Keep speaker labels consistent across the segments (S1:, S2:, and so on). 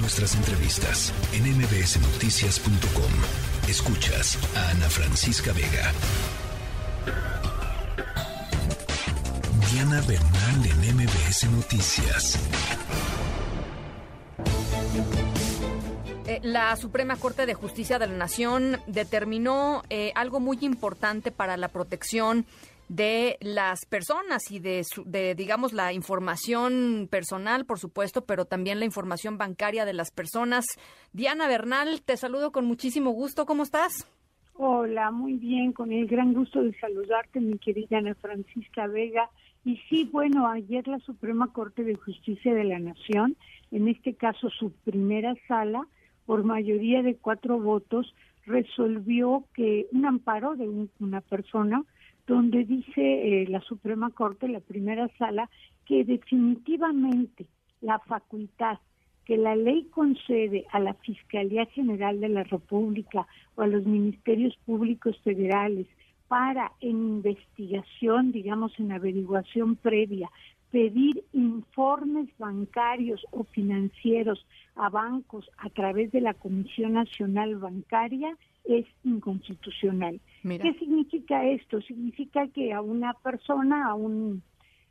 S1: Nuestras entrevistas en mbsnoticias.com. Escuchas a Ana Francisca Vega. Diana Bernal en MBS Noticias.
S2: Eh, la Suprema Corte de Justicia de la Nación determinó eh, algo muy importante para la protección de las personas y de, de, digamos, la información personal, por supuesto, pero también la información bancaria de las personas. Diana Bernal, te saludo con muchísimo gusto. ¿Cómo estás?
S3: Hola, muy bien, con el gran gusto de saludarte, mi querida Ana Francisca Vega. Y sí, bueno, ayer la Suprema Corte de Justicia de la Nación, en este caso su primera sala, por mayoría de cuatro votos, resolvió que un amparo de una persona donde dice eh, la Suprema Corte, la primera sala, que definitivamente la facultad que la ley concede a la Fiscalía General de la República o a los ministerios públicos federales para en investigación, digamos en averiguación previa, pedir informes bancarios o financieros a bancos a través de la Comisión Nacional Bancaria es inconstitucional. ¿Qué significa esto? Significa que a una persona, a un,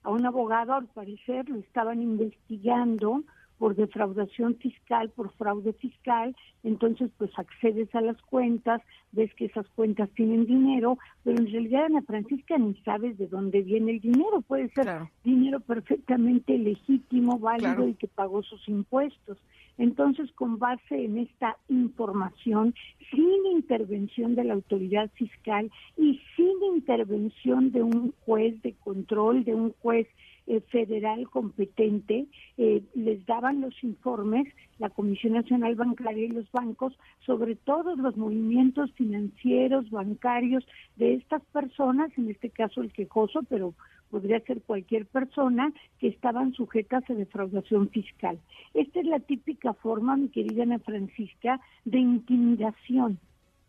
S3: a un abogado, al parecer, lo estaban investigando por defraudación fiscal, por fraude fiscal, entonces pues accedes a las cuentas, ves que esas cuentas tienen dinero, pero en realidad Ana Francisca ni sabes de dónde viene el dinero, puede ser dinero perfectamente legítimo, válido y que pagó sus impuestos. Entonces, con base en esta información, sin intervención de la autoridad fiscal y sin intervención de un juez de control, de un juez eh, federal competente, eh, les daban los informes, la Comisión Nacional Bancaria y los bancos, sobre todos los movimientos financieros, bancarios de estas personas, en este caso el quejoso, pero podría ser cualquier persona que estaban sujetas a defraudación fiscal. Esta es la típica forma, mi querida Ana Francisca, de intimidación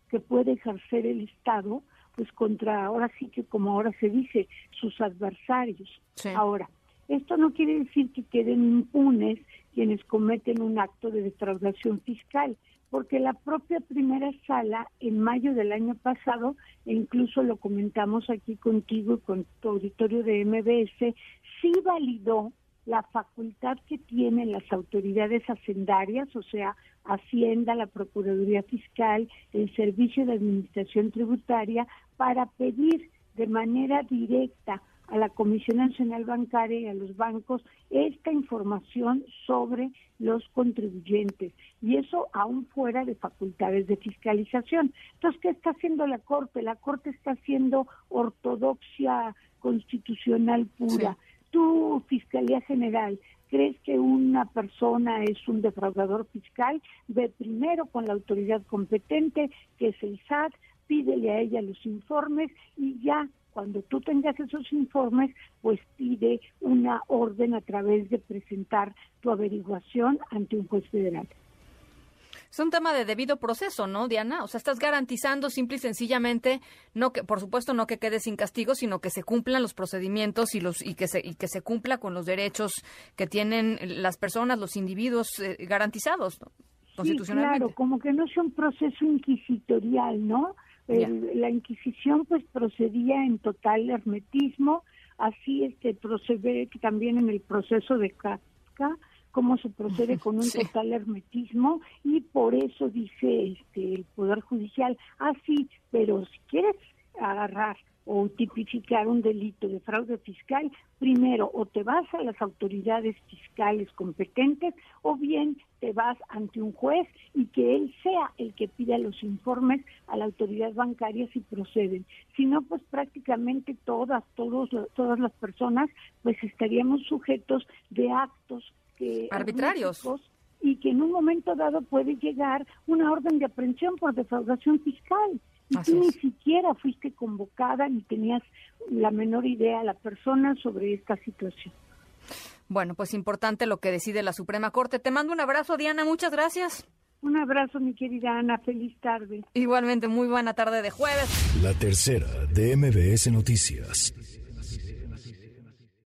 S3: que puede ejercer el Estado, pues contra, ahora sí que como ahora se dice, sus adversarios. Ahora, esto no quiere decir que queden impunes quienes cometen un acto de defraudación fiscal porque la propia primera sala en mayo del año pasado, e incluso lo comentamos aquí contigo y con tu auditorio de MBS, sí validó la facultad que tienen las autoridades hacendarias, o sea, Hacienda, la Procuraduría Fiscal, el Servicio de Administración Tributaria, para pedir de manera directa a la Comisión Nacional Bancaria y a los bancos esta información sobre los contribuyentes y eso aún fuera de facultades de fiscalización. Entonces, ¿qué está haciendo la Corte? La Corte está haciendo ortodoxia constitucional pura. Tú, Fiscalía General, crees que una persona es un defraudador fiscal, ve primero con la autoridad competente, que es el SAT, pídele a ella los informes y ya cuando tú tengas esos informes, pues pide una orden a través de presentar tu averiguación ante un juez federal.
S2: Es un tema de debido proceso, ¿no, Diana? O sea, estás garantizando simple y sencillamente, no que, por supuesto, no que quede sin castigo, sino que se cumplan los procedimientos y los y que se y que se cumpla con los derechos que tienen las personas, los individuos eh, garantizados, ¿no? constitucionalmente.
S3: claro, como que no es un proceso inquisitorial, ¿no? la Inquisición pues procedía en total hermetismo, así este procede también en el proceso de Kafka, cómo se procede con un total hermetismo y por eso dice este el poder judicial, así, ah, pero si quieres agarrar o tipificar un delito de fraude fiscal, primero o te vas a las autoridades fiscales competentes o bien te vas ante un juez y que él sea el que pida los informes a la autoridad bancaria si proceden. Si no, pues prácticamente todas, todos, todas las personas pues estaríamos sujetos de actos que
S2: arbitrarios
S3: y que en un momento dado puede llegar una orden de aprehensión por defraudación fiscal y tú ni siquiera fuiste convocada ni tenías la menor idea la persona sobre esta situación.
S2: Bueno, pues importante lo que decide la Suprema Corte. Te mando un abrazo, Diana. Muchas gracias.
S3: Un abrazo, mi querida Ana. Feliz tarde.
S2: Igualmente, muy buena tarde de jueves.
S1: La tercera de MBS Noticias.